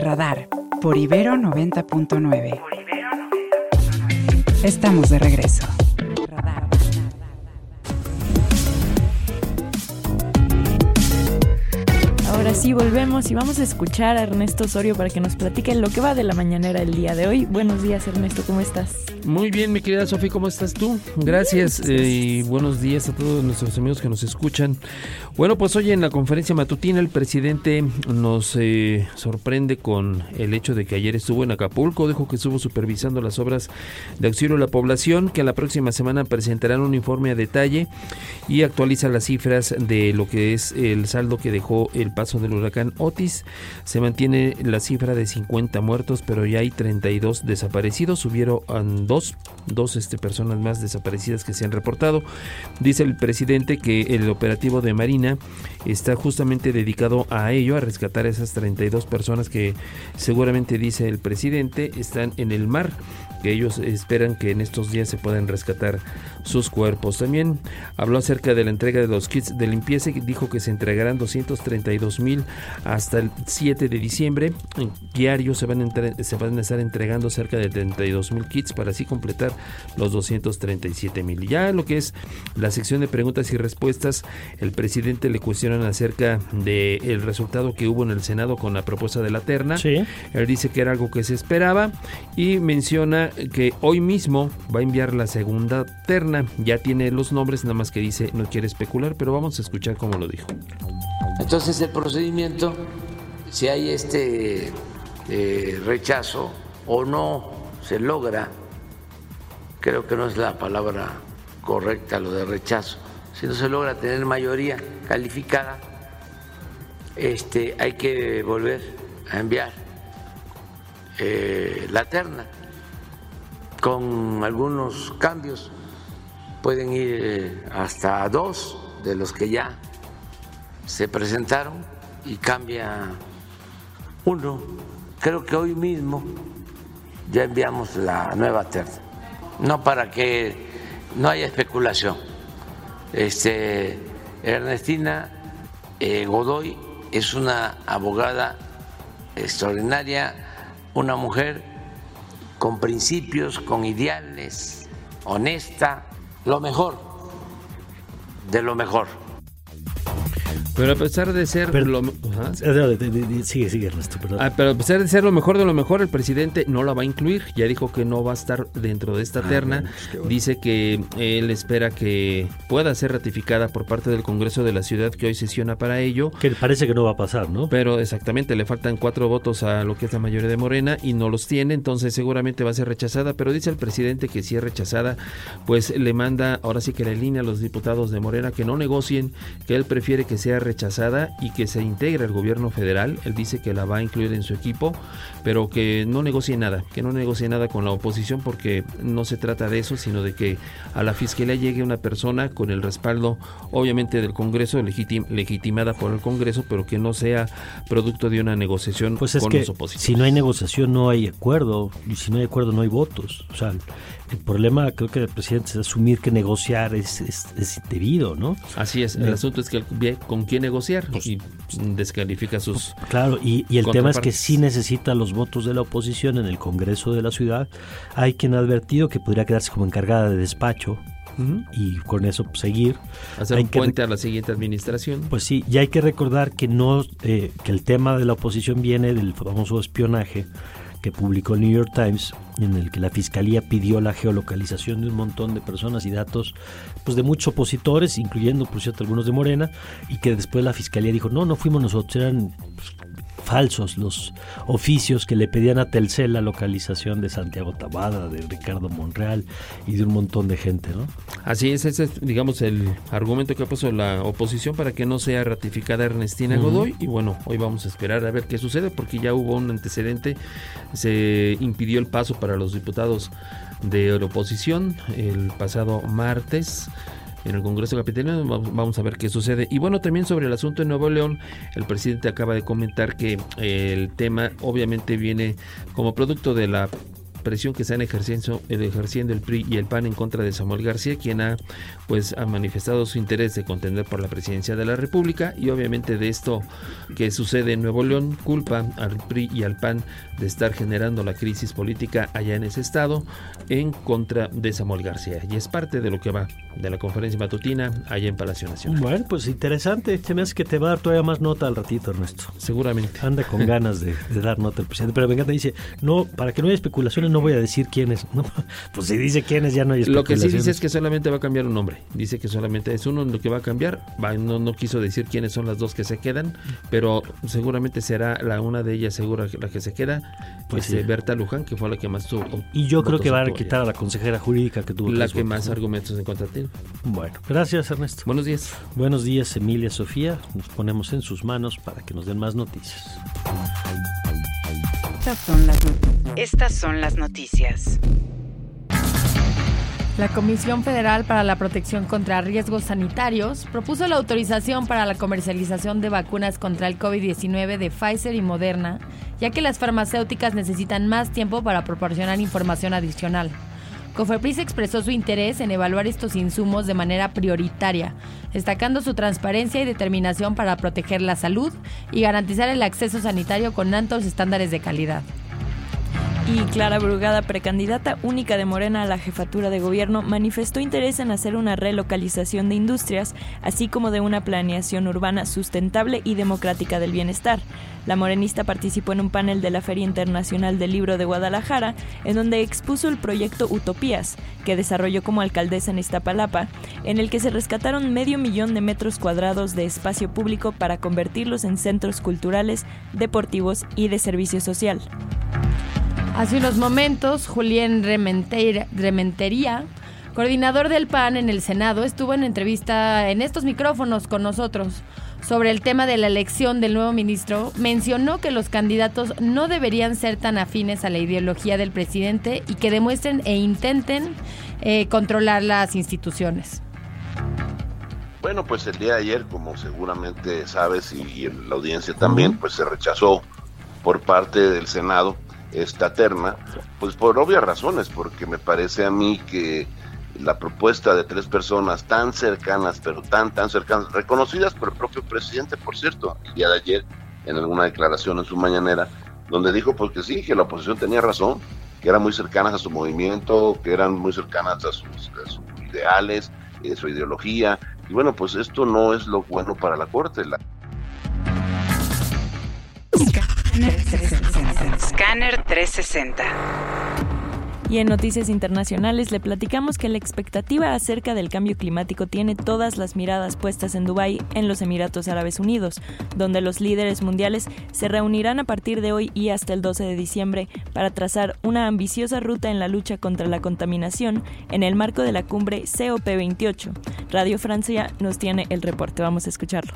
Radar por Ibero 90.9. Estamos de regreso. Sí, volvemos y vamos a escuchar a Ernesto Osorio para que nos platique lo que va de la mañanera el día de hoy. Buenos días, Ernesto, ¿cómo estás? Muy bien, mi querida Sofi, ¿cómo estás tú? Gracias eh, y buenos días a todos nuestros amigos que nos escuchan. Bueno, pues hoy en la conferencia matutina el presidente nos eh, sorprende con el hecho de que ayer estuvo en Acapulco, dijo que estuvo supervisando las obras de auxilio a la población, que la próxima semana presentarán un informe a detalle y actualiza las cifras de lo que es el saldo que dejó el paso del huracán Otis. Se mantiene la cifra de 50 muertos, pero ya hay 32 desaparecidos. Hubieron dos, dos este, personas más desaparecidas que se han reportado. Dice el presidente que el operativo de Marina está justamente dedicado a ello, a rescatar a esas 32 personas que seguramente, dice el presidente, están en el mar que ellos esperan que en estos días se puedan rescatar sus cuerpos. También habló acerca de la entrega de los kits de limpieza y dijo que se entregarán 232 mil hasta el 7 de diciembre. En diario se van, a se van a estar entregando cerca de 32 mil kits para así completar los 237 mil. Ya lo que es la sección de preguntas y respuestas, el presidente le cuestionan acerca del el resultado que hubo en el Senado con la propuesta de la terna. Él dice que era algo que se esperaba y menciona que hoy mismo va a enviar la segunda terna. Ya tiene los nombres, nada más que dice no quiere especular, pero vamos a escuchar cómo lo dijo. Entonces el procedimiento, si hay este eh, rechazo o no se logra, creo que no es la palabra correcta lo de rechazo, si no se logra tener mayoría calificada, este, hay que volver a enviar eh, la terna con algunos cambios. Pueden ir eh, hasta dos de los que ya se presentaron y cambia uno. Creo que hoy mismo ya enviamos la nueva terna. No para que no haya especulación. Este, Ernestina eh, Godoy es una abogada extraordinaria, una mujer con principios, con ideales, honesta, lo mejor de lo mejor. Pero a pesar de ser lo sigue, sigue Ernesto, ah, pero a pesar de ser lo mejor de lo mejor, el presidente no la va a incluir. Ya dijo que no va a estar dentro de esta ah, terna. Pues Dice que él espera que pueda ser ratificada por parte del Congreso de la ciudad que hoy sesiona para ello. Que parece que no va a pasar, ¿no? Pero exactamente, le faltan cuatro votos a lo que es la mayoría de Morena y no los tiene, entonces seguramente va a ser rechazada. Pero dice el presidente que si es rechazada, pues le manda ahora sí que la línea a los diputados de Morena que no negocien, que él prefiere que sea rechazada y que se integre al gobierno federal. Él dice que la va a incluir en su equipo, pero que no negocie nada, que no negocie nada con la oposición porque no se trata de eso, sino de que a la fiscalía llegue una persona con el respaldo, obviamente, del Congreso, legitimada por el Congreso, pero que no sea producto de una negociación pues es con que los opositores. Si no hay negociación, no hay acuerdo, y si no hay acuerdo, no hay votos. O sea, el problema creo que el presidente es asumir que negociar es, es, debido, ¿no? Así es, el eh, asunto es que ve con quién negociar pues, y descalifica sus... Claro, y, y el tema es que sí necesita los votos de la oposición en el Congreso de la ciudad. Hay quien ha advertido que podría quedarse como encargada de despacho y con eso seguir. Hacer un puente a la siguiente administración. Pues sí, y hay que recordar que no eh, que el tema de la oposición viene del famoso espionaje que publicó el New York Times, en el que la fiscalía pidió la geolocalización de un montón de personas y datos pues de muchos opositores, incluyendo por cierto algunos de Morena, y que después la fiscalía dijo, no, no fuimos nosotros, eran pues, falsos los oficios que le pedían a Telcel la localización de Santiago Tabada, de Ricardo Monreal y de un montón de gente, ¿no? Así es, ese es, digamos, el argumento que ha puesto la oposición para que no sea ratificada Ernestina Godoy. Y bueno, hoy vamos a esperar a ver qué sucede, porque ya hubo un antecedente, se impidió el paso para los diputados de la oposición el pasado martes en el Congreso Capitalino. Vamos a ver qué sucede. Y bueno, también sobre el asunto de Nuevo León, el presidente acaba de comentar que el tema obviamente viene como producto de la presión que están ejerciendo, ejerciendo el PRI y el PAN en contra de Samuel García, quien ha pues ha manifestado su interés de contender por la presidencia de la República y obviamente de esto que sucede en Nuevo León culpa al PRI y al PAN de estar generando la crisis política allá en ese estado en contra de Samuel García y es parte de lo que va de la conferencia matutina allá en Palacio Nacional. Bueno, pues interesante, se me hace que te va a dar todavía más nota al ratito, Ernesto. Seguramente. Anda con ganas de, dar nota al presidente, pero me encanta, dice, no, para que no haya especulaciones no voy a decir quiénes. No, pues si dice quiénes ya no hay Lo que especulaciones. sí dice es que solamente va a cambiar un nombre. Dice que solamente es uno lo que va a cambiar. Va- no, no quiso decir quiénes son las dos que se quedan, pero seguramente será la una de ellas segura la que se queda. Pues este, sí. Berta Luján, que fue la que más tuvo. Y yo creo que van a quitar a la consejera jurídica que tuvo La que votos, más ¿no? argumentos en contra tiene. Bueno, gracias Ernesto. Buenos días. Buenos días Emilia Sofía, nos ponemos en sus manos para que nos den más noticias. Estas son las, estas son las noticias. La Comisión Federal para la Protección contra Riesgos Sanitarios propuso la autorización para la comercialización de vacunas contra el COVID-19 de Pfizer y Moderna, ya que las farmacéuticas necesitan más tiempo para proporcionar información adicional. Cofepris expresó su interés en evaluar estos insumos de manera prioritaria, destacando su transparencia y determinación para proteger la salud y garantizar el acceso sanitario con altos estándares de calidad. Y Clara Brugada, precandidata única de Morena a la jefatura de gobierno, manifestó interés en hacer una relocalización de industrias, así como de una planeación urbana sustentable y democrática del bienestar. La morenista participó en un panel de la Feria Internacional del Libro de Guadalajara, en donde expuso el proyecto Utopías, que desarrolló como alcaldesa en Iztapalapa, en el que se rescataron medio millón de metros cuadrados de espacio público para convertirlos en centros culturales, deportivos y de servicio social. Hace unos momentos, Julián Rementeira- Rementería, coordinador del PAN en el Senado, estuvo en entrevista en estos micrófonos con nosotros sobre el tema de la elección del nuevo ministro. Mencionó que los candidatos no deberían ser tan afines a la ideología del presidente y que demuestren e intenten eh, controlar las instituciones. Bueno, pues el día de ayer, como seguramente sabes y, y la audiencia también, pues se rechazó por parte del Senado esta terna, pues por obvias razones, porque me parece a mí que la propuesta de tres personas tan cercanas, pero tan, tan cercanas, reconocidas por el propio presidente, por cierto, el día de ayer, en alguna declaración en su mañanera, donde dijo pues que sí, que la oposición tenía razón, que eran muy cercanas a su movimiento, que eran muy cercanas a sus, a sus ideales, eh, su ideología, y bueno, pues esto no es lo bueno para la Corte. La, Scanner 360. Y en noticias internacionales le platicamos que la expectativa acerca del cambio climático tiene todas las miradas puestas en Dubái, en los Emiratos Árabes Unidos, donde los líderes mundiales se reunirán a partir de hoy y hasta el 12 de diciembre para trazar una ambiciosa ruta en la lucha contra la contaminación en el marco de la cumbre COP28. Radio Francia nos tiene el reporte, vamos a escucharlo.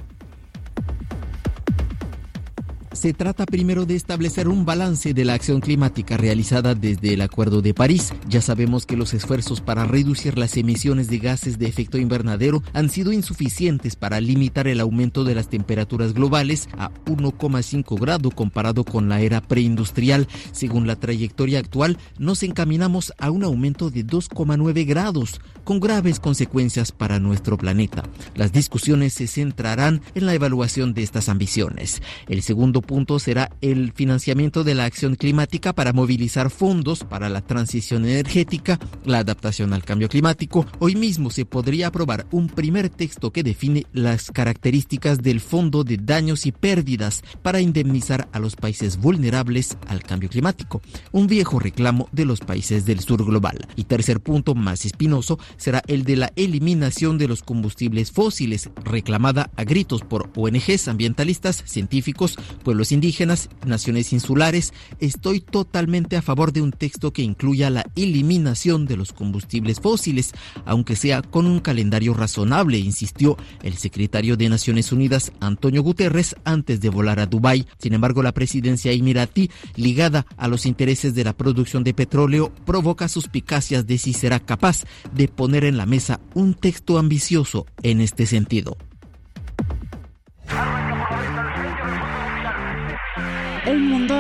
Se trata primero de establecer un balance de la acción climática realizada desde el Acuerdo de París. Ya sabemos que los esfuerzos para reducir las emisiones de gases de efecto invernadero han sido insuficientes para limitar el aumento de las temperaturas globales a 1,5 grado comparado con la era preindustrial. Según la trayectoria actual, nos encaminamos a un aumento de 2,9 grados, con graves consecuencias para nuestro planeta. Las discusiones se centrarán en la evaluación de estas ambiciones. El segundo punto será el financiamiento de la acción climática para movilizar fondos para la transición energética, la adaptación al cambio climático. Hoy mismo se podría aprobar un primer texto que define las características del Fondo de Daños y Pérdidas para indemnizar a los países vulnerables al cambio climático, un viejo reclamo de los países del sur global. Y tercer punto más espinoso será el de la eliminación de los combustibles fósiles, reclamada a gritos por ONGs ambientalistas, científicos, pueblos indígenas, naciones insulares. Estoy totalmente a favor de un texto que incluya la eliminación de los combustibles fósiles, aunque sea con un calendario razonable, insistió el secretario de Naciones Unidas, Antonio Guterres, antes de volar a Dubái. Sin embargo, la presidencia emiratí, ligada a los intereses de la producción de petróleo, provoca suspicacias de si será capaz de poner en la mesa un texto ambicioso en este sentido.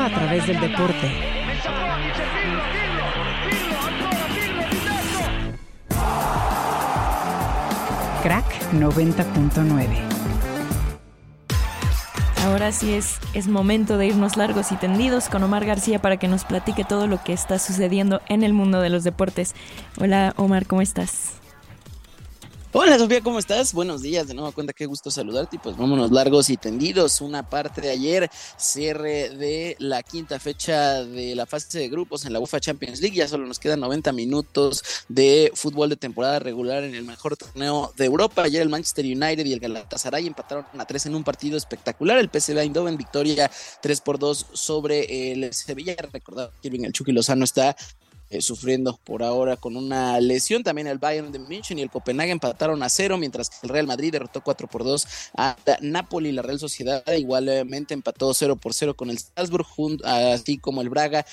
a través del deporte. Crack 90.9. Ahora sí es, es momento de irnos largos y tendidos con Omar García para que nos platique todo lo que está sucediendo en el mundo de los deportes. Hola Omar, ¿cómo estás? Hola Sofía, ¿cómo estás? Buenos días, de nuevo cuenta, qué gusto saludarte pues vámonos largos y tendidos. Una parte de ayer, cierre de la quinta fecha de la fase de grupos en la UEFA Champions League, ya solo nos quedan 90 minutos de fútbol de temporada regular en el mejor torneo de Europa. Ayer el Manchester United y el Galatasaray empataron a tres en un partido espectacular. El PSV Eindhoven victoria 3 por 2 sobre el Sevilla. Recordar que el Chucky Lozano está eh, sufriendo por ahora con una lesión. También el Bayern de München y el Copenhague empataron a cero, mientras que el Real Madrid derrotó 4 por 2 a Napoli. La Real Sociedad igualmente empató 0 por 0 con el Salzburg, así como el Braga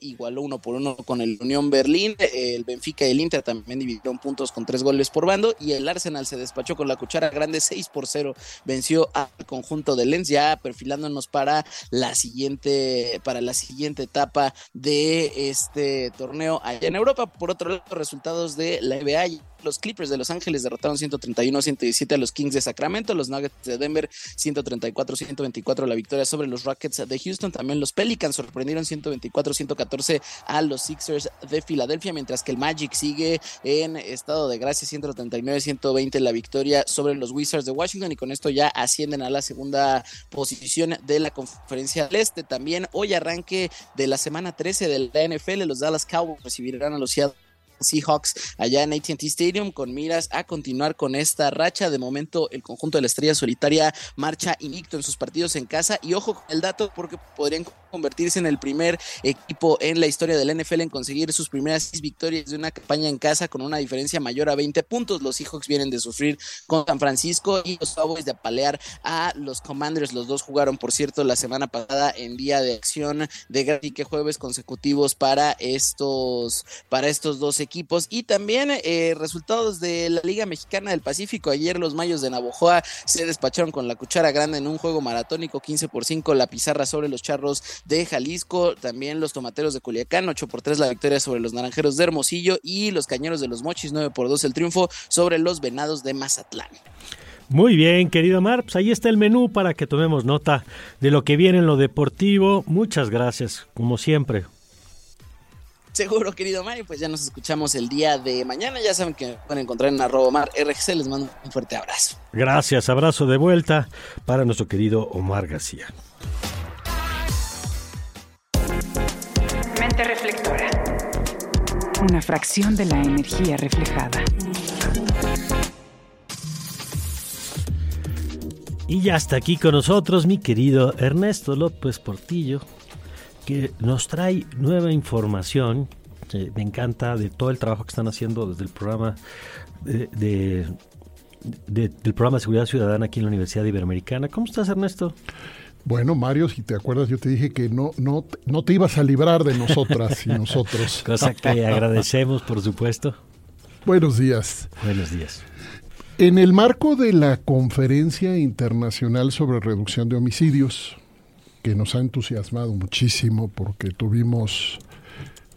igualó uno por uno con el Unión Berlín. El Benfica y el Inter también dividieron puntos con tres goles por bando. Y el Arsenal se despachó con la cuchara grande 6 por 0. Venció al conjunto de Lens, ya perfilándonos para la siguiente, para la siguiente etapa de este torneo allá en Europa. Por otro lado, resultados de la NBA los Clippers de Los Ángeles derrotaron 131-117 a los Kings de Sacramento. Los Nuggets de Denver 134-124 la victoria sobre los Rockets de Houston. También los Pelicans sorprendieron 124-114 a los Sixers de Filadelfia, mientras que el Magic sigue en estado de gracia 139-120 la victoria sobre los Wizards de Washington y con esto ya ascienden a la segunda posición de la conferencia del Este. También hoy arranque de la semana 13 de la NFL, los Dallas Cowboys recibirán a los Seattle Seahawks allá en ATT Stadium con miras a continuar con esta racha. De momento, el conjunto de la estrella solitaria marcha invicto en sus partidos en casa. Y ojo con el dato, porque podrían convertirse en el primer equipo en la historia del NFL en conseguir sus primeras seis victorias de una campaña en casa con una diferencia mayor a 20 puntos. Los Seahawks vienen de sufrir con San Francisco y los Cowboys de apalear a los Commanders. Los dos jugaron, por cierto, la semana pasada en día de acción de que jueves consecutivos para estos, para estos dos equipos y también eh, resultados de la Liga Mexicana del Pacífico. Ayer los Mayos de Navojoa se despacharon con la cuchara grande en un juego maratónico 15 por 5 la pizarra sobre los Charros de Jalisco, también los Tomateros de Culiacán 8 por 3 la victoria sobre los Naranjeros de Hermosillo y los Cañeros de los Mochis 9 por 2 el triunfo sobre los Venados de Mazatlán. Muy bien, querido Mar, pues ahí está el menú para que tomemos nota de lo que viene en lo deportivo. Muchas gracias, como siempre. Seguro, querido Mario, pues ya nos escuchamos el día de mañana. Ya saben que pueden encontrar en arroba Omar RGC. Les mando un fuerte abrazo. Gracias, abrazo de vuelta para nuestro querido Omar García. Una fracción de la energía reflejada. Y ya está aquí con nosotros mi querido Ernesto López Portillo, que nos trae nueva información. me encanta de todo el trabajo que están haciendo desde el programa de, del programa de seguridad ciudadana aquí en la Universidad Iberoamericana. ¿Cómo estás, Ernesto? Bueno, Mario, si te acuerdas, yo te dije que no, no, no te ibas a librar de nosotras y nosotros. Cosa que agradecemos, por supuesto. Buenos días. Buenos días. En el marco de la Conferencia Internacional sobre Reducción de Homicidios, que nos ha entusiasmado muchísimo porque tuvimos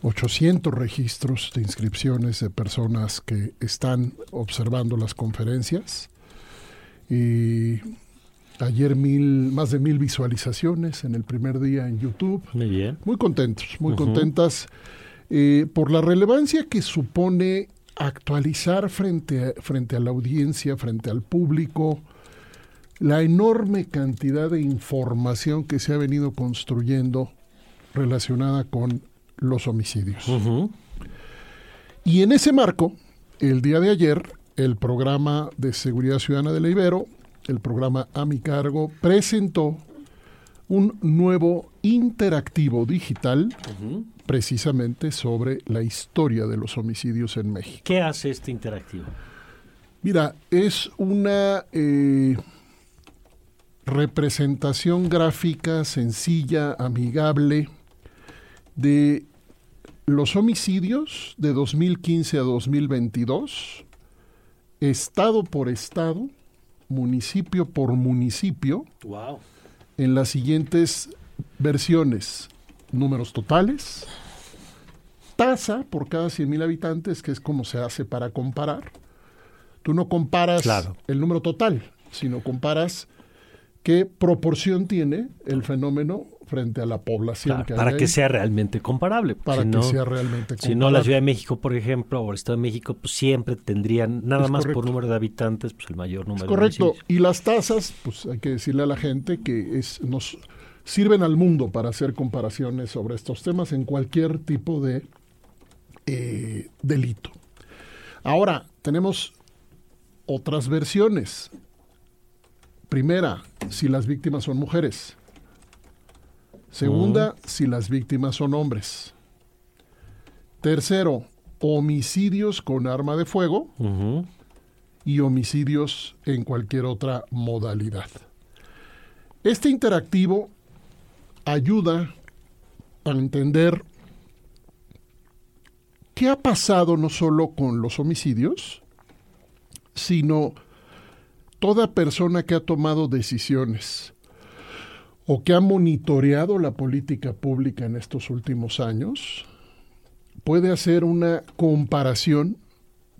800 registros de inscripciones de personas que están observando las conferencias y ayer mil, más de mil visualizaciones en el primer día en YouTube. Muy bien. Muy contentos, muy contentas eh, por la relevancia que supone actualizar frente frente a la audiencia, frente al público, la enorme cantidad de información que se ha venido construyendo relacionada con los homicidios. Y en ese marco, el día de ayer, el programa de seguridad ciudadana de la Ibero, el programa A mi cargo, presentó un nuevo interactivo digital precisamente sobre la historia de los homicidios en México. ¿Qué hace este interactivo? Mira, es una eh, representación gráfica sencilla, amigable, de los homicidios de 2015 a 2022, estado por estado, municipio por municipio, en las siguientes versiones, números totales, tasa por cada 100.000 habitantes, que es como se hace para comparar, Tú no comparas Claro. el número total, sino comparas qué proporción tiene el fenómeno frente a la población Claro, que hay para ahí, que sea realmente comparable. para si que no- sea realmente Si no, la Ciudad de México, por ejemplo, o el Estado de México, pues siempre tendrían, nada Es más correcto. por número de habitantes, pues el mayor número Es correcto. de. Y las tasas, pues hay que decirle a la gente que es, nos sirven al mundo para hacer comparaciones sobre estos temas en cualquier tipo de eh, delito. Ahora, tenemos otras versiones. Primera, si las víctimas son mujeres. Segunda, si las víctimas son hombres. Tercero, homicidios con arma de fuego y homicidios en cualquier otra modalidad. Este interactivo ayuda a entender qué ha pasado no solo con los homicidios, sino toda persona que ha tomado decisiones o que ha monitoreado la política pública en estos últimos años, puede hacer una comparación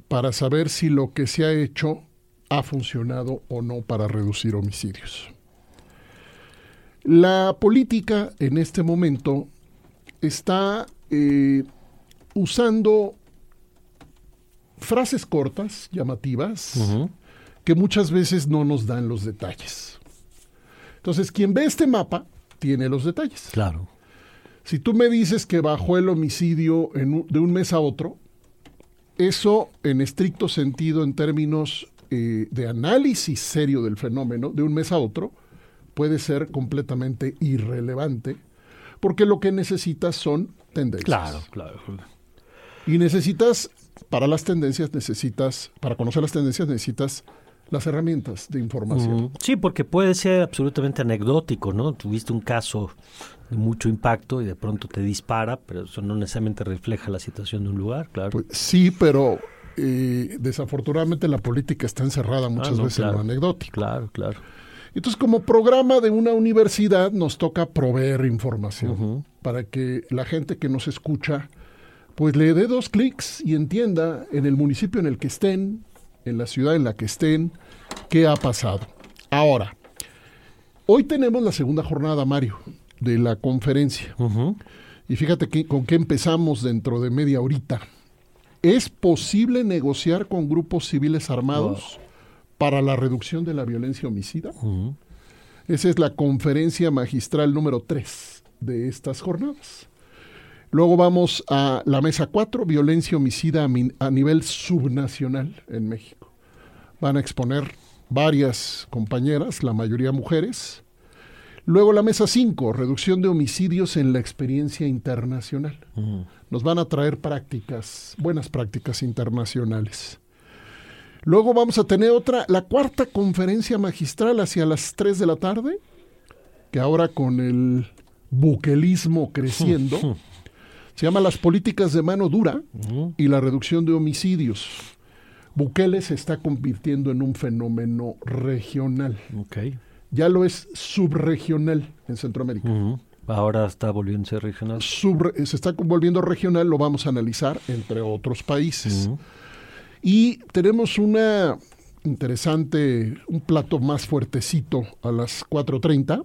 para saber si lo que se ha hecho ha funcionado o no para reducir homicidios. La política en este momento está eh, usando frases cortas, llamativas, que muchas veces no nos dan los detalles. Entonces, quien ve este mapa tiene los detalles. Claro. Si tú me dices que bajó el homicidio en un- de un mes a otro, eso en estricto sentido, en términos eh, de análisis serio del fenómeno, de un mes a otro, puede ser completamente irrelevante, porque lo que necesitas son tendencias. Claro, claro. Y necesitas, para las tendencias, necesitas, para conocer las tendencias, necesitas las herramientas de información. Sí, porque puede ser absolutamente anecdótico, ¿no? Tuviste un caso de mucho impacto y de pronto te dispara, pero eso no necesariamente refleja la situación de un lugar, claro. Pues sí, pero eh, desafortunadamente la política está encerrada muchas Ah, no, veces en lo anecdótico. Claro, claro. Entonces, como programa de una universidad, nos toca proveer información para que la gente que nos escucha, pues le dé dos clics y entienda en el municipio en el que estén, en la ciudad en la que estén, qué ha pasado. Ahora, hoy tenemos la segunda jornada, Mario, de la conferencia. Y fíjate que, con qué empezamos dentro de media horita. ¿Es posible negociar con grupos civiles armados para la reducción de la violencia homicida? Esa es la conferencia magistral número 3 de estas jornadas. Luego vamos a la mesa 4, violencia homicida a, nivel subnacional en México. Van a exponer varias compañeras, la mayoría mujeres. Luego la mesa 5, reducción de homicidios en la experiencia internacional. Nos van a traer prácticas, buenas prácticas internacionales. Luego vamos a tener otra, la cuarta conferencia magistral hacia las 3 de la tarde, que ahora con el buquelismo creciendo, se llama Las políticas de mano dura y la reducción de homicidios. Bukele se está convirtiendo en un fenómeno regional. Ok. Ya lo es subregional en Centroamérica. Ahora está ser regional. Subre- se está volviendo regional, lo vamos a analizar entre otros países. Y tenemos una interesante, un plato más fuertecito a las 4.30,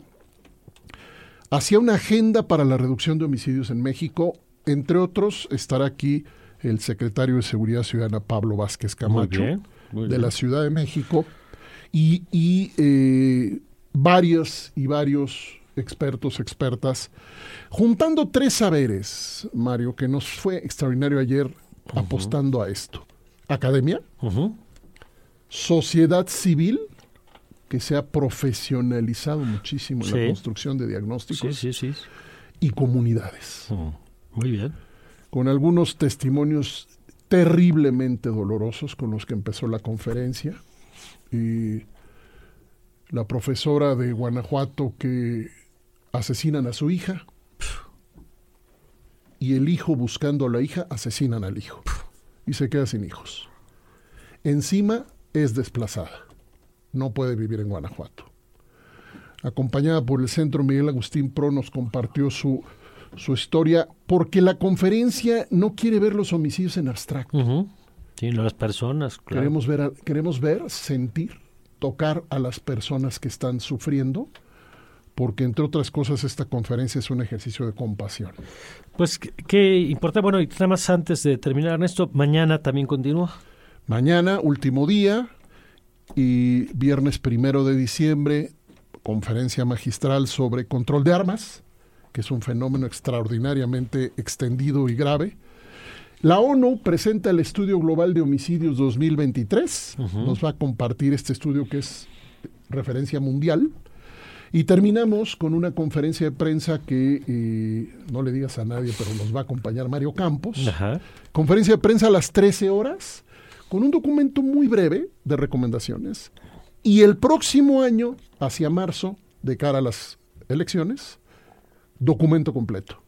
hacia una agenda para la reducción de homicidios en México. Entre otros, estará aquí el secretario de Seguridad Ciudadana, Pablo Vázquez Camacho, Muy bien, muy de la Ciudad de México, y, y, eh, varios y varios expertos, expertas, juntando tres saberes, Mario, que nos fue extraordinario ayer apostando a esto. Academia, sociedad civil, que se ha profesionalizado muchísimo en la construcción de diagnósticos, sí, sí. y comunidades. Muy bien. con algunos testimonios terriblemente dolorosos con los que empezó la conferencia. Y la profesora de Guanajuato que asesinan a su hija y el hijo buscando a la hija asesinan al hijo y se queda sin hijos. Encima es desplazada, no puede vivir en Guanajuato. Acompañada por el Centro Miguel Agustín Pro nos compartió su, su historia porque la conferencia no quiere ver los homicidios en abstracto. Ujú. Sí, las personas. Queremos, ver, queremos ver, sentir, tocar a las personas que están sufriendo, porque entre otras cosas esta conferencia es un ejercicio de compasión. Pues qué importante, bueno, y nada más antes de terminar, Ernesto, mañana también continúa. Mañana, último día, y viernes primero de diciembre, conferencia magistral sobre control de armas, que es un fenómeno extraordinariamente extendido y grave la ONU presenta el Estudio Global de Homicidios 2023. Nos va a compartir este estudio que es referencia mundial. Y terminamos con una conferencia de prensa que eh, no le digas a nadie, pero nos va a acompañar Mario Campos. Conferencia de prensa a las 13 horas, con un documento muy breve de recomendaciones. Y el próximo año, hacia marzo, de cara a las elecciones, documento completo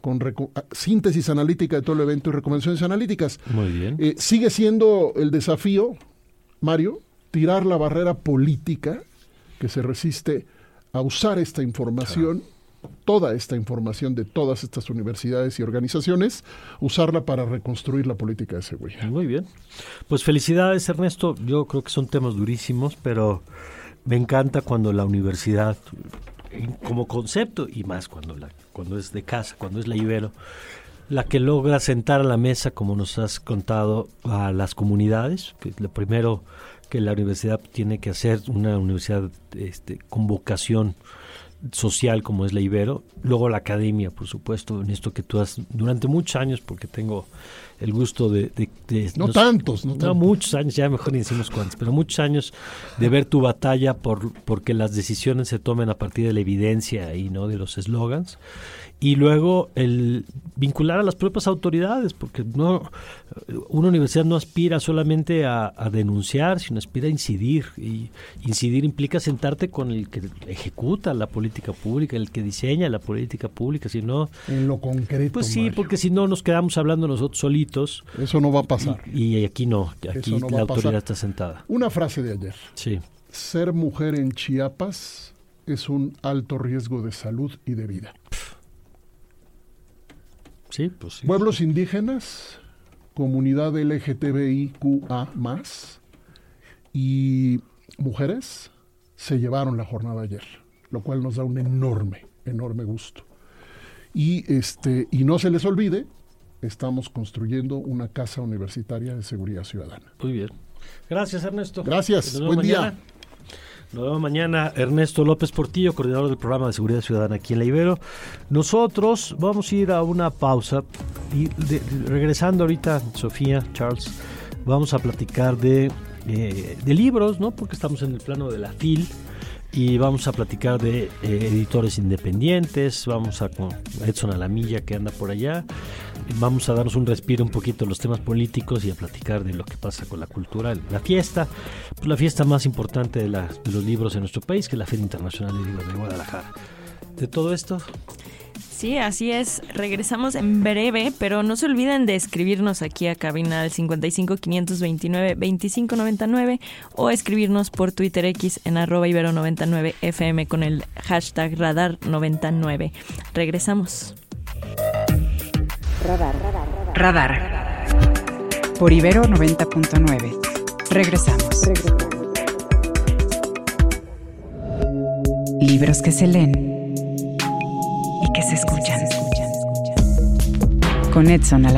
con ah, síntesis analítica de todo el evento y recomendaciones analíticas. Muy bien. Eh, sigue siendo el desafío, Mario, tirar la barrera política que se resiste a usar esta información, toda esta información de todas estas universidades y organizaciones, usarla para reconstruir la política de seguridad. Muy bien. Pues felicidades, Ernesto. Yo creo que son temas durísimos, pero me encanta cuando la universidad como concepto y más cuando cuando es de casa, cuando es la Ibero, la que logra sentar a la mesa, como nos has contado, a las comunidades, que lo primero que la universidad tiene que hacer, una universidad este, con vocación social como es la Ibero, luego la academia, por supuesto, en esto que tú has, durante muchos años, porque tengo el gusto de... no, tantos, no, no muchos años, ya mejor ni decimos cuántos, pero muchos años de ver tu batalla por porque las decisiones se tomen a partir de la evidencia y no de los eslogans y luego el vincular a las propias autoridades, porque no una universidad no aspira solamente a, denunciar, sino aspira a incidir. Y incidir implica sentarte con el que ejecuta la política pública, el que diseña la política pública, si no... En lo concreto. Pues sí, porque si no nos quedamos hablando nosotros solitos. Eso no va a pasar. Y, aquí no, aquí la autoridad está sentada. Una frase de ayer. Sí. Ser mujer en Chiapas es un alto riesgo de salud y de vida. Pues Pueblos indígenas, comunidad LGTBIQA y mujeres se llevaron la jornada ayer, lo cual nos da un enorme, enorme gusto. Y, este, y no se les olvide, estamos construyendo una casa universitaria de seguridad ciudadana. Muy bien. Gracias, Ernesto. Gracias. Buen día. Nos vemos mañana. Ernesto López Portillo, coordinador del programa de seguridad ciudadana aquí en La Ibero. Nosotros vamos a ir a una pausa y regresando ahorita, Sofía, Charles, vamos a platicar de, eh, de libros, ¿no? Porque estamos en el plano de la FIL y vamos a platicar de eh, editores independientes, vamos a con Edson Alamilla que anda por allá, vamos a darnos un respiro un poquito de los temas políticos y a platicar de lo que pasa con la cultura, la fiesta, pues la fiesta más importante de, los libros en nuestro país, que es la Feria Internacional de Libros de Guadalajara. De todo esto, Sí, así es. Regresamos en breve, pero no se olviden de escribirnos aquí a cabina al 55 529 2599 o escribirnos por Twitter X en arroba ibero99 FM con el hashtag radar99. Regresamos. Radar, radar, radar. Por Ibero 90.9. Regresamos. Libros que se leen que se escuchan. Con Edson a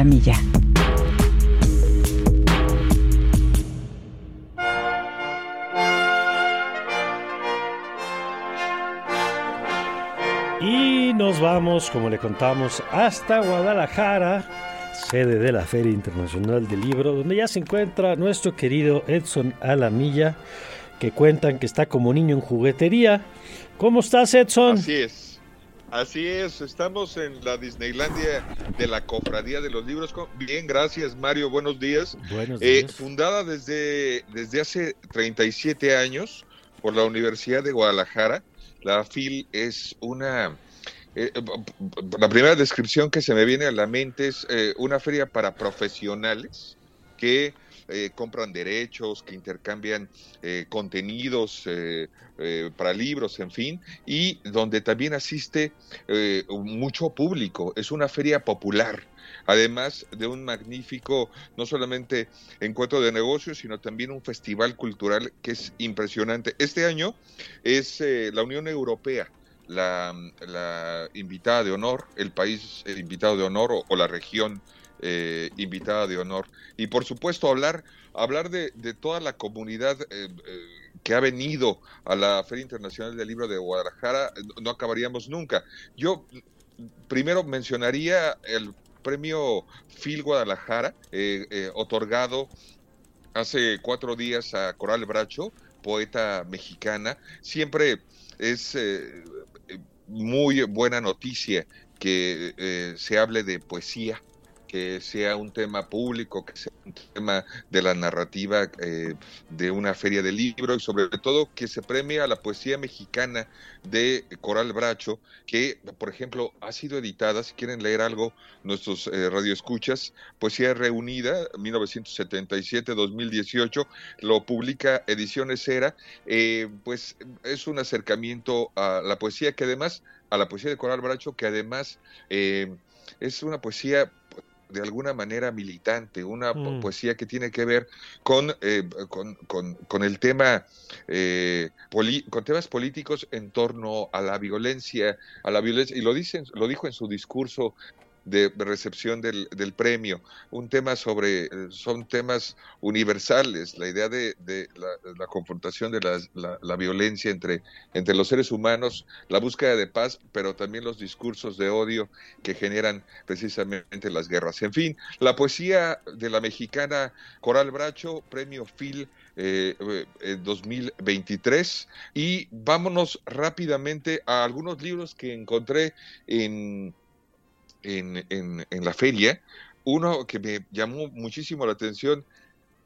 vamos, como le contamos, hasta Guadalajara, sede de la Feria Internacional del Libro, donde ya se encuentra nuestro querido Edson Alamilla, que cuentan que está como niño en juguetería. ¿Cómo estás, Edson? Así es. Así es, estamos en la Disneylandia de la Cofradía de los Libros. Bien, gracias Mario, buenos días. Buenos eh, días. fundada desde, desde hace 37 años por la Universidad de Guadalajara, la FIL es una... Eh, la primera descripción que se me viene a la mente es eh, una feria para profesionales que eh, compran derechos, que intercambian eh, contenidos eh, para libros, en fin, y donde también asiste mucho público. Es una feria popular además de un magnífico, no solamente encuentro de negocios, sino también un festival cultural que es impresionante. Este año es la Unión Europea la, invitada de honor, el país invitado de honor o, la región eh, invitada de honor. Y por supuesto hablar, hablar de, toda la comunidad eh, eh, que ha venido a la Feria Internacional del Libro de Guadalajara, no acabaríamos nunca. Yo primero mencionaría el premio Phil Guadalajara, otorgado hace cuatro días a Coral Bracho, poeta mexicana. Siempre es muy buena noticia que eh, se hable de poesía, que sea un tema público, que sea un tema de la narrativa eh, de una feria de libro y sobre todo que se premie a la poesía mexicana de Coral Bracho, que por ejemplo ha sido editada, si quieren leer algo, nuestros eh, radioescuchas, Poesía Reunida, 1977-2018, lo publica Ediciones Era, eh, pues es un acercamiento a la poesía que además, a la poesía de Coral Bracho, que además es una poesía de alguna manera militante, una mm. poesía que tiene que ver con, eh, con, el tema, eh, con temas políticos en torno a la violencia, a la violencia, y lo, dicen, lo dijo en su discurso de recepción del, del, premio, un tema sobre, son temas universales, la idea de, de la, confrontación de la, la, violencia entre, entre los seres humanos, la búsqueda de paz, pero también los discursos de odio que generan precisamente las guerras. En fin, la poesía de la mexicana Coral Bracho, premio Phil eh, 2023, y vámonos rápidamente a algunos libros que encontré en en, en, la feria. Uno que me llamó muchísimo la atención,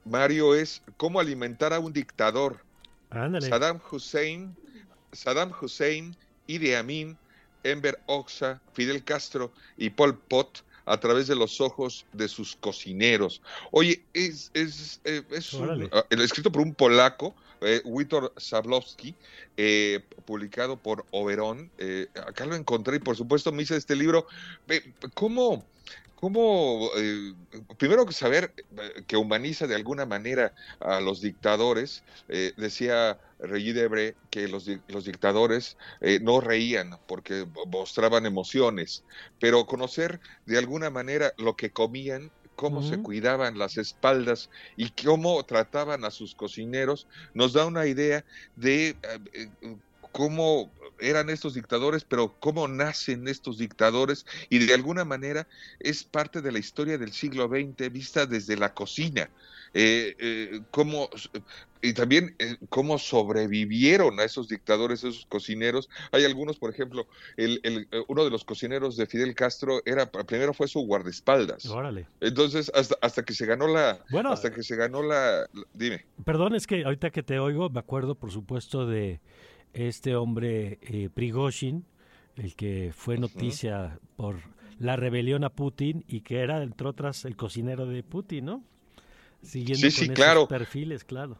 Mario, es cómo alimentar a un dictador. Saddam Hussein, Saddam Hussein, Idi Amin, Enver Oxa, Fidel Castro y Pol Pot a través de los ojos de sus cocineros. Oye, es, es, eh, es ah, escrito por un polaco, eh, Witor eh, publicado por Oberón. Eh, acá lo encontré y por supuesto me hice este libro. ¿Cómo? ¿Cómo, eh, primero saber que humaniza de alguna manera a los dictadores? decía Regis Debre que los, los dictadores no reían porque mostraban emociones, pero conocer de alguna manera lo que comían cómo se cuidaban las espaldas y cómo trataban a sus cocineros, nos da una idea de eh, eh, cómo eran estos dictadores, pero cómo nacen estos dictadores y de alguna manera es parte de la historia del siglo XX vista desde la cocina. Eh, eh, cómo, y también eh, cómo sobrevivieron a esos dictadores, esos cocineros. Hay algunos, por ejemplo, el, el, uno de los cocineros de Fidel Castro era primero fue su guardaespaldas. Órale. Entonces, hasta, hasta que se ganó la, bueno, hasta que se ganó la, dime. Perdón, es que ahorita que te oigo, me acuerdo, por supuesto, de este hombre eh, Prigozhin, el que fue noticia por la rebelión a Putin y que era, entre otras, el cocinero de Putin, ¿no? Siguiendo sí, con esos perfiles, claro.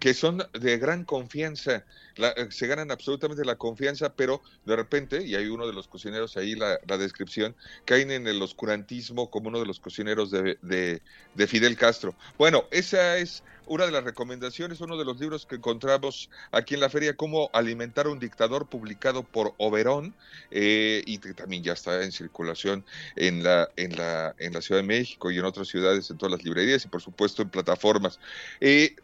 Que, son de gran confianza, eh, se ganan absolutamente la confianza, pero de repente, y hay uno de los cocineros ahí, la, descripción, caen en el oscurantismo como uno de los cocineros de, de Fidel Castro. Bueno, esa es una de las recomendaciones, uno de los libros que encontramos aquí en la feria, Cómo alimentar a un dictador, publicado por Oberón, eh, y que también ya está en circulación en la, en, la, en la Ciudad de México y en otras ciudades, en todas las librerías y por supuesto en plataformas. Eh,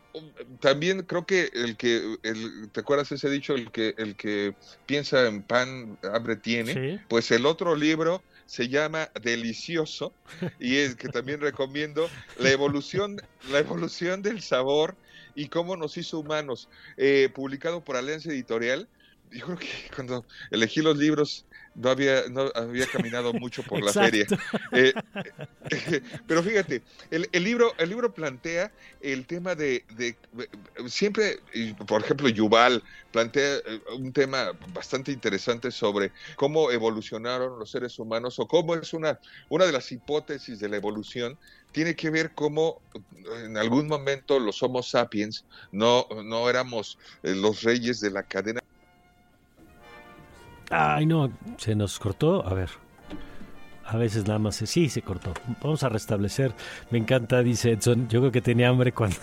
también creo que el que, el, ¿te acuerdas ese dicho? El que, el que piensa en pan, hambre tiene. Pues el otro libro se llama Delicioso y es que también recomiendo la evolución, la evolución del sabor y cómo nos hizo humanos, eh, publicado por Alianza Editorial. yo creo que cuando elegí los libros no había, no había caminado mucho por la feria. Eh, eh, pero fíjate, el, el, libro, el libro plantea el tema de, de, siempre, por ejemplo, Yuval plantea eh, un tema bastante interesante sobre cómo evolucionaron los seres humanos o cómo es una, una de las hipótesis de la evolución tiene que ver cómo en algún momento los Homo sapiens no, no éramos los reyes de la cadena Ay, no, se nos cortó. A ver. A veces nada más, sí, se cortó. Vamos a restablecer. Me encanta, dice Edson. Yo creo que tenía hambre cuando,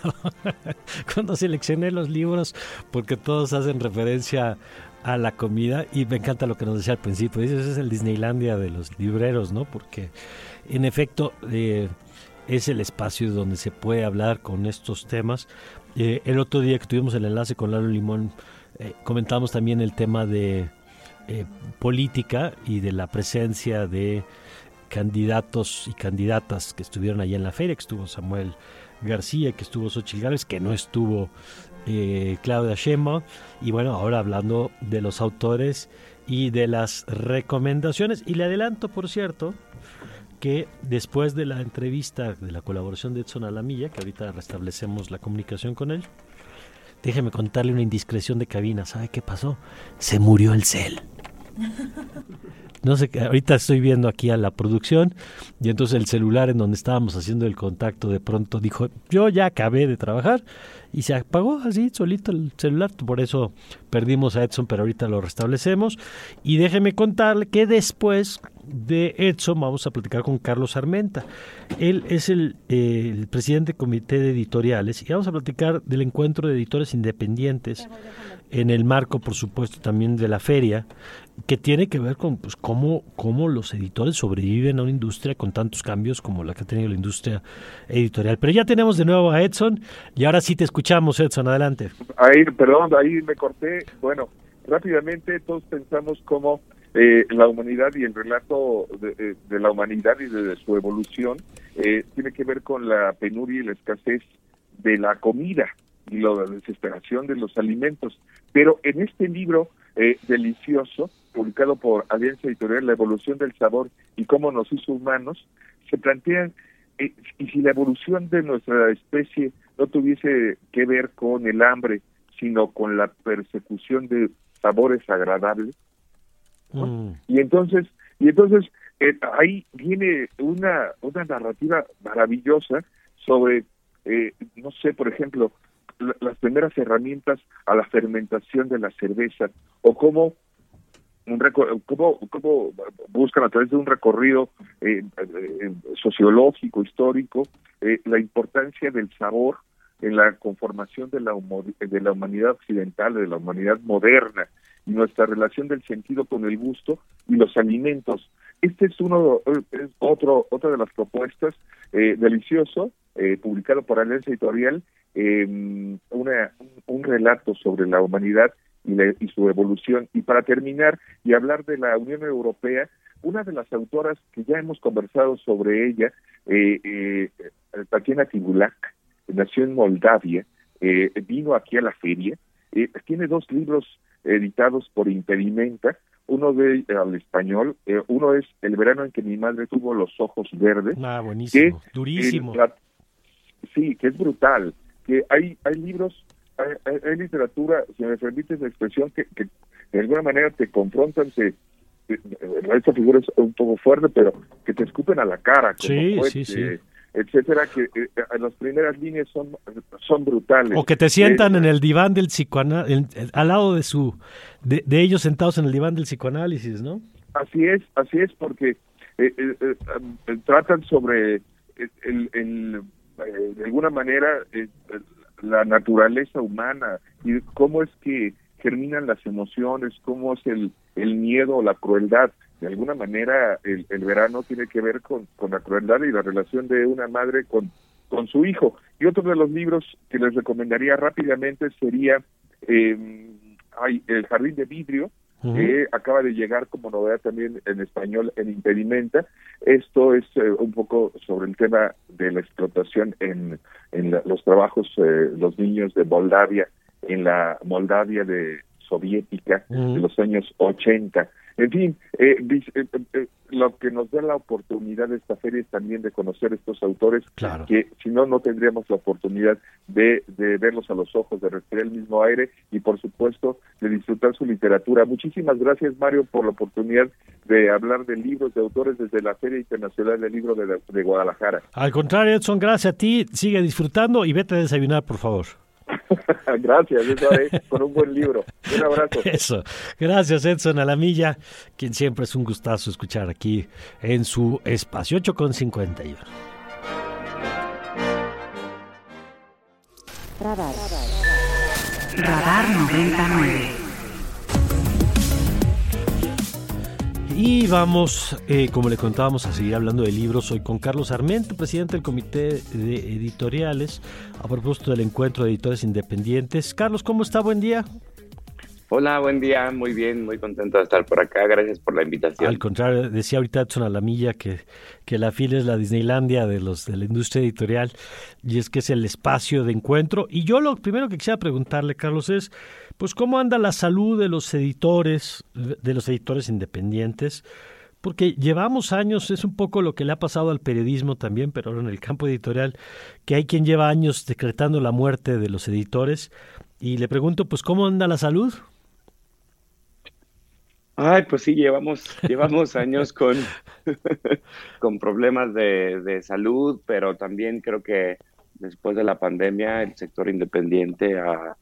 cuando seleccioné los libros, porque todos hacen referencia a la comida. Y me encanta lo que nos decía al principio. Dice, ese es el Disneylandia de los libreros, ¿no? Porque, en efecto, eh, es el espacio donde se puede hablar con estos temas. Eh, el otro día que tuvimos el enlace con Lalo Limón, eh, comentamos también el tema de eh, política y de la presencia de candidatos y candidatas que estuvieron allá en la feria, que estuvo Samuel García, que estuvo Xochitl Gálvez, que no estuvo eh, Claudia Sheinbaum, y bueno, ahora hablando de los autores y de las recomendaciones, y le adelanto, por cierto, que después de la entrevista de la colaboración de Edson Alamilla, que ahorita restablecemos la comunicación con él, déjeme contarle una indiscreción de cabina. ¿Sabe qué pasó? Se murió el cel. No sé, ahorita estoy viendo aquí a la producción y entonces el celular en donde estábamos haciendo el contacto de pronto dijo, yo ya acabé de trabajar y se apagó así solito el celular. Por eso perdimos a Edson, pero ahorita lo restablecemos. Y déjeme contarle que después de Edson vamos a platicar con Carlos Armenta. Él es el, eh, el presidente del comité de editoriales y vamos a platicar del encuentro de editores independientes en el marco, por supuesto, también de la feria, que tiene que ver con pues, cómo, cómo los editores sobreviven a una industria con tantos cambios como la que ha tenido la industria editorial. Pero ya tenemos de nuevo a Edson y ahora sí te escuchamos, Edson, adelante. Ahí, perdón, ahí me corté. Bueno, rápidamente todos pensamos cómo eh, la humanidad y el relato de, eh, la humanidad y de, su evolución eh, tiene que ver con la penuria y la escasez de la comida y la desesperación de los alimentos. Pero en este libro eh, delicioso, publicado por Alianza Editorial, La evolución del sabor y cómo nos hizo humanos, se plantean, eh, y si la evolución de nuestra especie no tuviese que ver con el hambre, sino con la persecución de sabores agradables, mm. y entonces, y entonces eh, ahí viene una, una narrativa maravillosa sobre, no sé, por ejemplo, las primeras herramientas a la fermentación de la cerveza o cómo un cómo, cómo buscan a través de un recorrido eh, eh, sociológico, histórico, eh, la importancia del sabor en la conformación de la, de la humanidad occidental, de la humanidad moderna, y nuestra relación del sentido con el gusto y los alimentos. Este es uno, es otro, otra de las propuestas, delicioso, publicado por Alianza Editorial, eh, una, un relato sobre la humanidad y, y, su evolución. Y para terminar y hablar de la Unión Europea, una de las autoras que ya hemos conversado sobre ella, eh, eh, Tatiana Tibulak, nació en Moldavia, eh, vino aquí a la feria, eh, tiene dos libros editados por Impedimenta, uno de al español, eh, uno es El verano en que mi madre tuvo los ojos verdes. Ah, buenísimo, durísimo. sí, que es brutal que hay, hay libros, hay, literatura, si me permites la expresión, que, que de alguna manera te confrontan, te, esta figura es un poco fuerte, pero que te escupen a la cara, como sí, sí, etcétera, que eh, las primeras líneas son, son brutales. O que te sientan en el diván del psicoanálisis, al lado de su, de, ellos sentados en el diván del psicoanálisis, ¿no? Así es, así es, porque eh, eh, tratan sobre el, el eh, de alguna manera eh, la naturaleza humana y cómo es que germinan las emociones, cómo es el, el miedo o la crueldad. De alguna manera el, el verano tiene que ver con, con, la crueldad y la relación de una madre con, con su hijo. Y otro de los libros que les recomendaría rápidamente sería eh, hay El Jardín de Vidrio, que acaba de llegar como novedad también en español en Impedimenta. Esto es eh, un poco sobre el tema de la explotación en, en los trabajos, eh, los niños de Moldavia, en la Moldavia de soviética de los años 80. En fin, eh, eh, eh, lo que nos da la oportunidad de esta feria es también de conocer estos autores que si no, no tendríamos la oportunidad de, de verlos a los ojos, de respirar el mismo aire y por supuesto de disfrutar su literatura. Muchísimas gracias Mario por la oportunidad de hablar de libros, de autores desde la Feria Internacional del Libro de, de Guadalajara. Al contrario, Edson, gracias a ti. Sigue disfrutando y vete a desayunar, por favor. Gracias, eso con un buen libro. Un abrazo. Eso. Gracias, Edson Alamilla, quien siempre es un gustazo escuchar aquí en su espacio 8 con 51. Radar. Radar 99. Y vamos, eh, como le contábamos, a seguir hablando de libros hoy con Carlos Armento, presidente del Comité de Editoriales, a propósito del encuentro de editores independientes. Carlos, ¿cómo está? Buen día. Hola, buen día, muy bien, muy contento de estar por acá, gracias por la invitación. Al contrario, decía ahorita Edson Alamilla que, que la FIL es la Disneylandia de los de la industria editorial y es que es el espacio de encuentro. Y yo lo primero que quisiera preguntarle, Carlos, es pues cómo anda la salud de los editores, de los editores independientes, porque llevamos años, es un poco lo que le ha pasado al periodismo también, pero ahora en el campo editorial, que hay quien lleva años decretando la muerte de los editores. Y le pregunto, pues, ¿cómo anda la salud? Ay, pues sí, llevamos, llevamos años con, con problemas de, de, salud, pero también creo que después de la pandemia el sector independiente ha,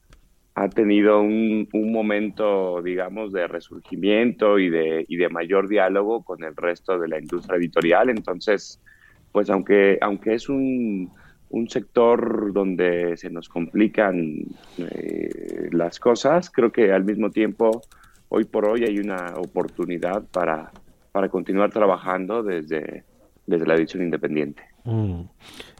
ha tenido un, un, momento, digamos, de resurgimiento y de, y de mayor diálogo con el resto de la industria editorial. Entonces, pues aunque, aunque es un, un sector donde se nos complican eh, las cosas, creo que al mismo tiempo hoy por hoy hay una oportunidad para, para continuar trabajando desde, desde la edición independiente. Mm.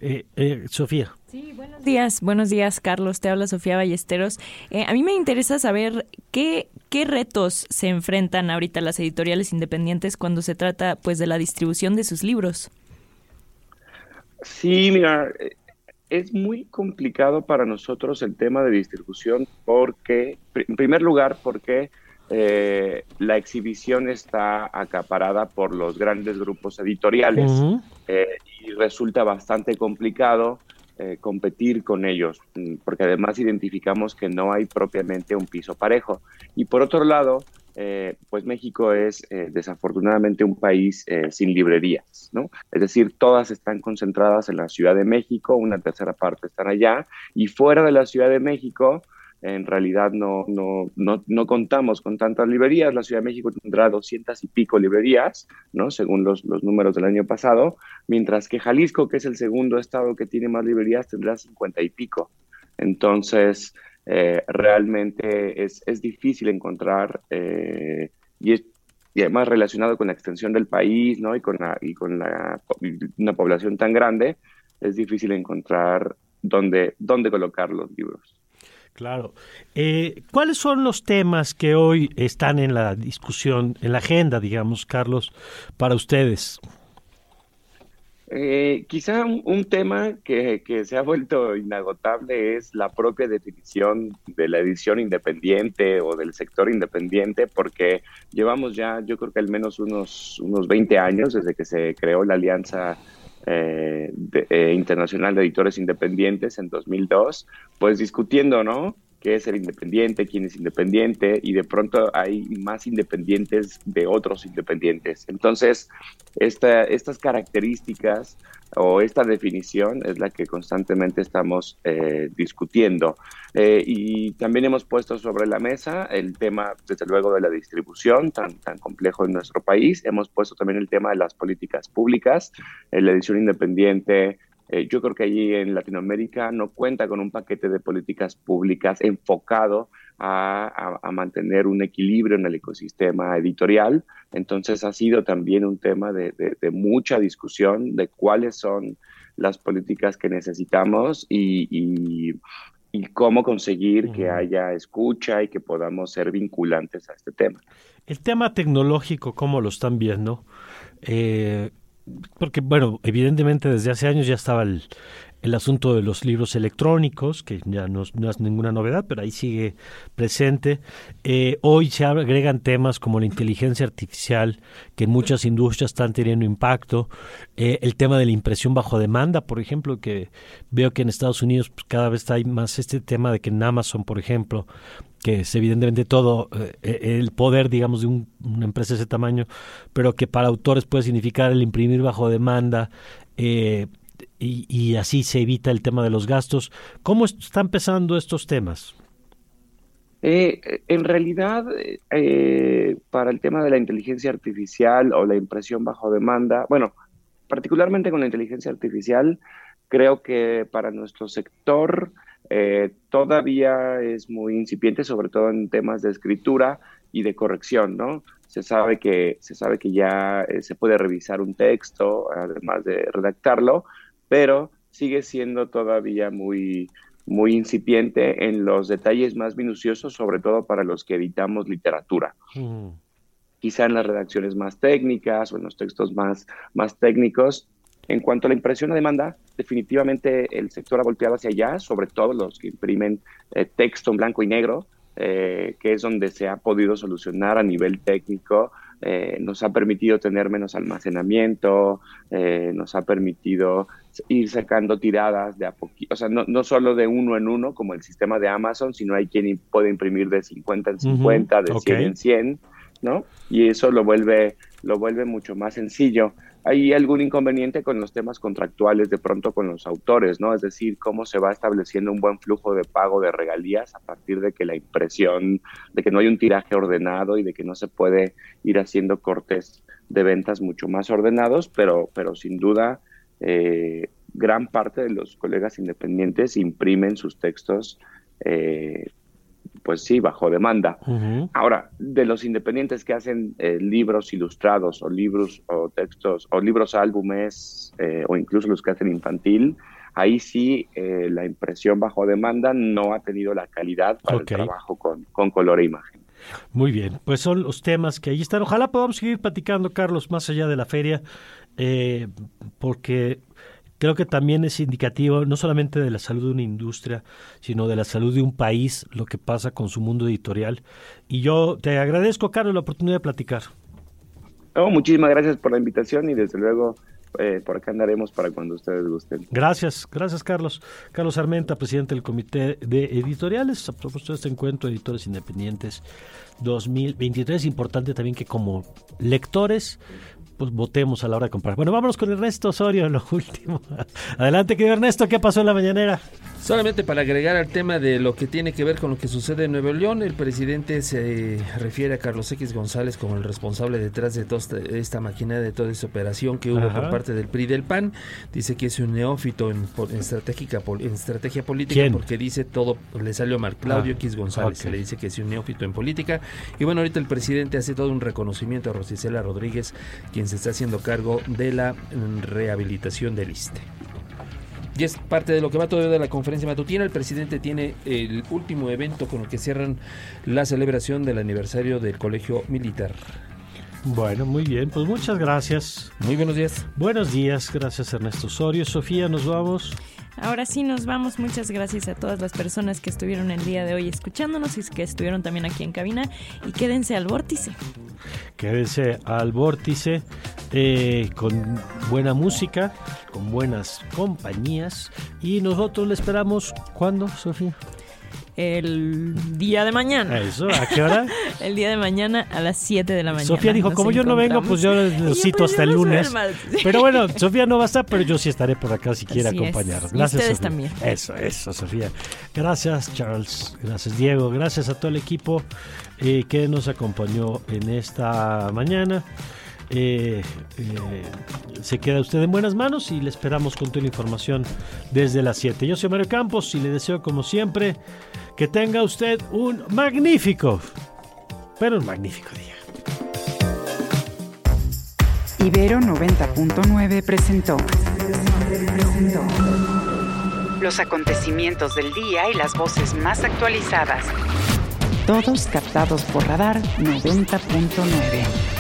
Eh, eh, Sofía. Sí, buenos días, buenos días Carlos, te habla Sofía Ballesteros. Eh, a mí me interesa saber qué, qué retos se enfrentan ahorita las editoriales independientes cuando se trata pues de la distribución de sus libros. Sí, mira, es muy complicado para nosotros el tema de distribución porque, en primer lugar, porque eh, la exhibición está acaparada por los grandes grupos editoriales eh, y resulta bastante complicado eh, competir con ellos, mm, porque además identificamos que no hay propiamente un piso parejo. Y por otro lado, pues México es desafortunadamente un país sin librerías, ¿no? Es decir, todas están concentradas en la Ciudad de México, una tercera parte están allá, y fuera de la Ciudad de México, en realidad no, no, no, no, contamos con tantas librerías. La Ciudad de México tendrá doscientas y pico librerías, ¿no? según los, los, números del año pasado, mientras que Jalisco, que es el segundo estado que tiene más librerías, tendrá cincuenta y pico. Entonces, eh, realmente es, es, difícil encontrar, eh, y, es, y además relacionado con la extensión del país ¿no? y con, la, y con la, una población tan grande, es difícil encontrar dónde, dónde colocar los libros. Claro. Eh, ¿Cuáles son los temas que hoy están en la discusión, en la agenda, digamos, Carlos, para ustedes? Eh, quizá un, tema que, que, se ha vuelto inagotable es la propia definición de la edición independiente o del sector independiente, porque llevamos ya, yo creo que al menos unos, unos 20 años desde que se creó la Alianza eh, eh, Internacional de Editores Independientes en 2002, pues discutiendo, ¿no? ¿Qué es el independiente? ¿Quién es independiente? Y de pronto hay más independientes de otros independientes. Entonces, esta, estas características o esta definición es la que constantemente estamos eh, discutiendo. Eh, y también hemos puesto sobre la mesa el tema, desde luego, de la distribución tan, tan complejo en nuestro país. Hemos puesto también el tema de las políticas públicas, en la edición independiente. Eh, yo creo que allí en Latinoamérica no cuenta con un paquete de políticas públicas enfocado a, mantener un equilibrio en el ecosistema editorial. Entonces ha sido también un tema de, mucha discusión de cuáles son las políticas que necesitamos y, cómo conseguir que haya escucha y que podamos ser vinculantes a este tema. El tema tecnológico, ¿cómo lo están viendo? Eh, porque, bueno, evidentemente desde hace años ya estaba el, el asunto de los libros electrónicos, que ya no, es ninguna novedad, pero ahí sigue presente. Eh, hoy se agregan temas como la inteligencia artificial, que en muchas industrias están teniendo impacto. Eh, el tema de la impresión bajo demanda, por ejemplo, que veo que en Estados Unidos pues, cada vez hay más este tema de que en Amazon, por ejemplo, que es evidentemente todo eh, el poder, digamos, de una empresa de ese tamaño, pero que para autores puede significar el imprimir bajo demanda, eh, y, así se evita el tema de los gastos. ¿Cómo están empezando estos temas? Eh, en realidad, eh, para el tema de la inteligencia artificial o la impresión bajo demanda, bueno, particularmente con la inteligencia artificial, creo que para nuestro sector eh, todavía es muy incipiente, sobre todo en temas de escritura y de corrección, ¿no? Se sabe que, se sabe que ya se puede revisar un texto, además de redactarlo, pero sigue siendo todavía muy, muy incipiente en los detalles más minuciosos, sobre todo para los que editamos literatura. Mm. Quizá en las redacciones más técnicas o en los textos más, más técnicos. En cuanto a la impresión a demanda, definitivamente el sector ha volteado hacia allá, sobre todo los que imprimen eh, texto en blanco y negro, eh, que es donde se ha podido solucionar a nivel técnico eh, nos ha permitido tener menos almacenamiento, nos ha permitido ir sacando tiradas de a poquito, o sea, no, no, solo de uno en uno como el sistema de Amazon, sino hay quien puede imprimir de 50 en 50, de 100 en 100, ¿no? Y eso lo vuelve, lo vuelve mucho más sencillo hay algún inconveniente con los temas contractuales de pronto con los autores, ¿no? Es decir, cómo se va estableciendo un buen flujo de pago de regalías a partir de que la impresión, de que no hay un tiraje ordenado y de que no se puede ir haciendo cortes de ventas mucho más ordenados, pero, pero sin duda eh, gran parte de los colegas independientes imprimen sus textos eh, pues sí, bajo demanda. Ahora, de los independientes que hacen eh, libros ilustrados o libros o textos o libros álbumes eh, o incluso los que hacen infantil, ahí sí eh, la impresión bajo demanda no ha tenido la calidad para el trabajo con, con color e imagen. Muy bien, pues son los temas que ahí están. Ojalá podamos seguir platicando, Carlos, más allá de la feria, porque creo que también es indicativo no solamente de la salud de una industria, sino de la salud de un país, lo que pasa con su mundo editorial. Y yo te agradezco, Carlos, la oportunidad de platicar. muchísimas gracias por la invitación y desde luego eh, por acá andaremos para cuando ustedes gusten. Gracias, gracias Carlos. Carlos Armenta, presidente del Comité de Editoriales, a propósito de este encuentro de editores independientes 2023, importante también que como lectores pues votemos a la hora de comprar. Bueno, vámonos con Ernesto Osorio, lo último. Adelante, querido Ernesto, ¿qué pasó en la mañanera? Solamente para agregar al tema de lo que tiene que ver con lo que sucede en Nuevo León, el presidente se refiere a Carlos X González como el responsable detrás de toda esta maquinaria, de toda esta operación que hubo por parte del PRI del PAN. Dice que es un neófito en, estratégica, en estrategia política porque dice todo, le salió mal. Claudio ah, X González le dice que es un neófito en política. Y bueno, ahorita el presidente hace todo un reconocimiento a Rosicela Rodríguez, quien se está haciendo cargo de la rehabilitación del ISTE. Y es parte de lo que va todavía de la conferencia matutina. El presidente tiene el último evento con el que cierran la celebración del aniversario del Colegio Militar. Bueno, muy bien, pues muchas gracias. Muy buenos días. Buenos días, gracias Ernesto Osorio. Sofía, nos vamos. Ahora sí nos vamos. Muchas gracias a todas las personas que estuvieron el día de hoy escuchándonos y que estuvieron también aquí en cabina. Y quédense al vórtice. Quédense al vórtice eh, con buena música, con buenas compañías. Y nosotros le esperamos, ¿cuándo, Sofía? El día de mañana. Eso, ¿a qué hora? el día de mañana a las 7 de la mañana. Sofía dijo, como yo no vengo, pues yo lo cito pues hasta el lunes. Pero bueno, Sofía no va a estar, pero yo sí estaré por acá si quiere acompañarnos. Gracias, ustedes también. Eso, eso, Sofía. Gracias, Charles. Gracias, Diego. Gracias a todo el equipo eh, que nos acompañó en esta mañana. Eh, eh, se queda usted en buenas manos y le esperamos con toda la información desde las 7. Yo soy Mario Campos y le deseo como siempre que tenga usted un magnífico, pero un magnífico día. Ibero 90.9 presentó los acontecimientos del día y las voces más actualizadas. Todos captados por Radar 90.9.